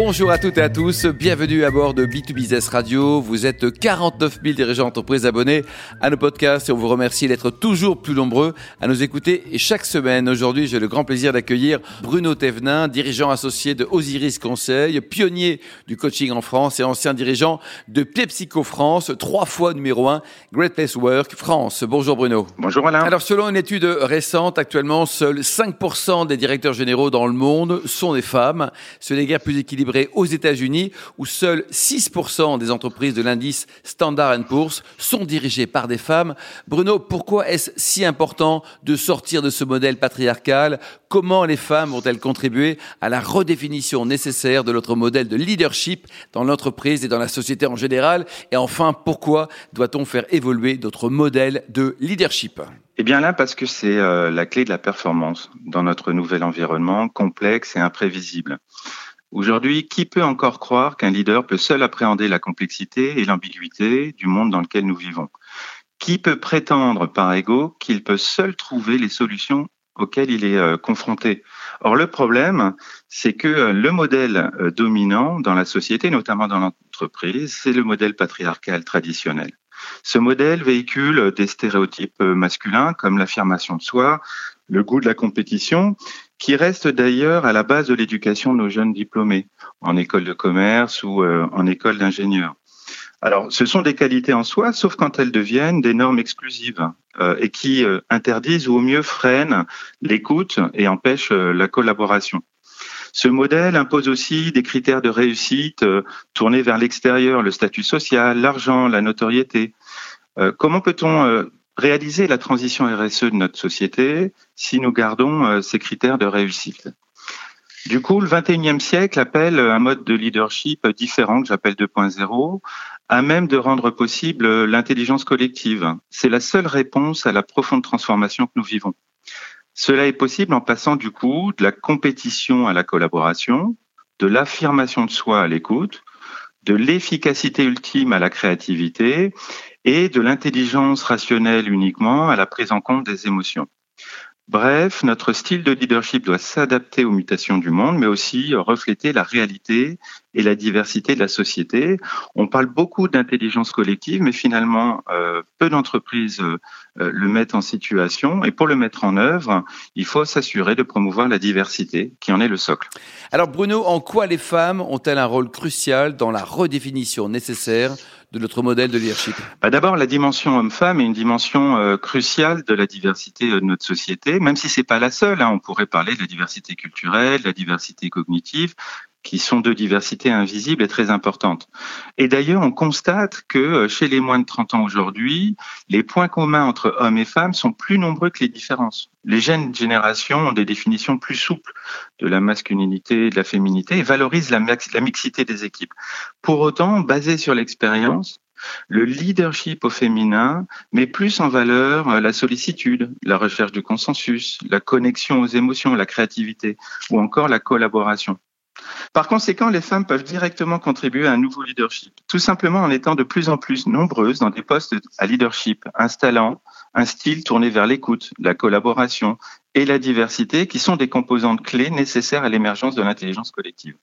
Bonjour à toutes et à tous, bienvenue à bord de B2Business Radio. Vous êtes 49 000 dirigeants d'entreprise abonnés à nos podcasts et on vous remercie d'être toujours plus nombreux à nous écouter chaque semaine. Aujourd'hui, j'ai le grand plaisir d'accueillir Bruno Thévenin, dirigeant associé de Osiris Conseil, pionnier du coaching en France et ancien dirigeant de PepsiCo France, trois fois numéro un Great Place Work France. Bonjour Bruno. Bonjour Alain. Alors selon une étude récente, actuellement, seuls 5% des directeurs généraux dans le monde sont des femmes. Ce n'est guère plus équilibré aux États-Unis, où seuls 6% des entreprises de l'indice Standard Poor's sont dirigées par des femmes. Bruno, pourquoi est-ce si important de sortir de ce modèle patriarcal? Comment les femmes vont-elles contribuer à la redéfinition nécessaire de notre modèle de leadership dans l'entreprise et dans la société en général? Et enfin, pourquoi doit-on faire évoluer notre modèle de leadership? Eh bien là, parce que c'est euh, la clé de la performance dans notre nouvel environnement complexe et imprévisible. Aujourd'hui, qui peut encore croire qu'un leader peut seul appréhender la complexité et l'ambiguïté du monde dans lequel nous vivons? Qui peut prétendre par ego qu'il peut seul trouver les solutions auxquelles il est euh, confronté? Or, le problème, c'est que euh, le modèle euh, dominant dans la société, notamment dans l'entreprise, c'est le modèle patriarcal traditionnel. Ce modèle véhicule des stéréotypes masculins comme l'affirmation de soi, le goût de la compétition, qui reste d'ailleurs à la base de l'éducation de nos jeunes diplômés en école de commerce ou euh, en école d'ingénieur. Alors, ce sont des qualités en soi, sauf quand elles deviennent des normes exclusives euh, et qui euh, interdisent ou au mieux freinent l'écoute et empêchent la collaboration. Ce modèle impose aussi des critères de réussite tournés vers l'extérieur, le statut social, l'argent, la notoriété. comment peut-on réaliser la transition RSE de notre société si nous gardons euh, ces critères de réussite. Du coup, le 21e siècle appelle un mode de leadership différent que j'appelle 2.0, à même de rendre possible l'intelligence collective. C'est la seule réponse à la profonde transformation que nous vivons. Cela est possible en passant du coup de la compétition à la collaboration, de l'affirmation de soi à l'écoute, de l'efficacité ultime à la créativité et de l'intelligence rationnelle uniquement à la prise en compte des émotions. Bref, notre style de leadership doit s'adapter aux mutations du monde, mais aussi refléter la réalité et la diversité de la société. On parle beaucoup d'intelligence collective, mais finalement, euh, peu d'entreprises euh, le mettent en situation. Et pour le mettre en œuvre, il faut s'assurer de promouvoir la diversité, qui en est le socle. Alors Bruno, en quoi les femmes ont-elles un rôle crucial dans la redéfinition nécessaire de notre modèle de leadership bah D'abord, la dimension homme-femme est une dimension euh, cruciale de la diversité de notre société, même si c'est pas la seule. Hein. On pourrait parler de la diversité culturelle, de la diversité cognitive, qui sont de diversité invisible et très importantes. Et d'ailleurs, on constate que euh, chez les moins de 30 ans aujourd'hui, les points communs entre hommes et femmes sont plus nombreux que les différences. Les jeunes générations ont des définitions plus souples de la masculinité et de la féminité et valorisent la, la mixité des équipes. Pour autant, basé sur l'expérience, le leadership au féminin met plus en valeur euh, la sollicitude, la recherche du consensus, la connexion aux émotions, la créativité ou encore la collaboration. Par conséquent, les femmes peuvent directement contribuer à un nouveau leadership, tout simplement en étant de plus en plus nombreuses dans des postes à leadership, installant un style tourné vers l'écoute, la collaboration et la diversité, qui sont des composantes clés nécessaires à l'émergence de l'intelligence collective.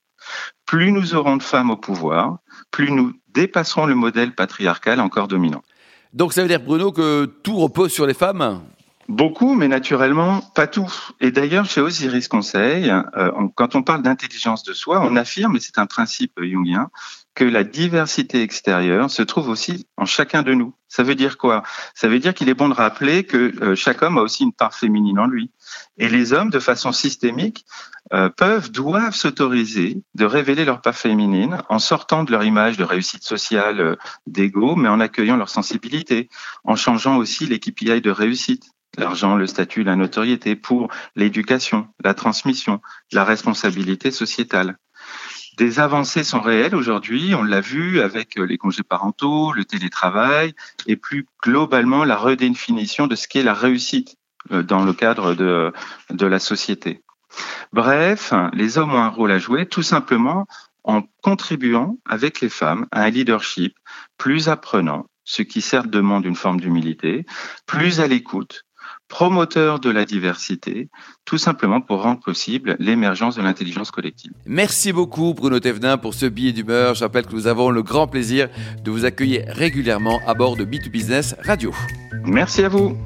Plus nous aurons de femmes au pouvoir, plus nous dépasserons le modèle patriarcal encore dominant. Donc ça veut dire, Bruno, que tout repose sur les femmes? Beaucoup, mais naturellement pas tout. Et d'ailleurs, chez Osiris Conseil, euh, quand on parle d'intelligence de soi, on affirme, et c'est un principe jungien, que la diversité extérieure se trouve aussi en chacun de nous. Ça veut dire quoi? Ça veut dire qu'il est bon de rappeler que euh, chaque homme a aussi une part féminine en lui. Et les hommes, de façon systémique, euh, peuvent, doivent s'autoriser de révéler leur part féminine en sortant de leur image de réussite sociale, d'ego, mais en accueillant leur sensibilité, en changeant aussi les de réussite l'argent, le statut, la notoriété, pour l'éducation, la transmission, la responsabilité sociétale. Des avancées sont réelles aujourd'hui, on l'a vu avec les congés parentaux, le télétravail et plus globalement la redéfinition de ce qu'est la réussite euh, dans le cadre de, de la société. Bref, les hommes ont un rôle à jouer tout simplement en contribuant avec les femmes à un leadership plus apprenant, ce qui certes demande une forme d'humilité, plus à l'écoute, promoteur de la diversité, tout simplement pour rendre possible l'émergence de l'intelligence collective. Merci beaucoup Bruno Thévenin pour ce billet d'humeur. Je rappelle que nous avons le grand plaisir de vous accueillir régulièrement à bord de B2Business Radio. Merci à vous.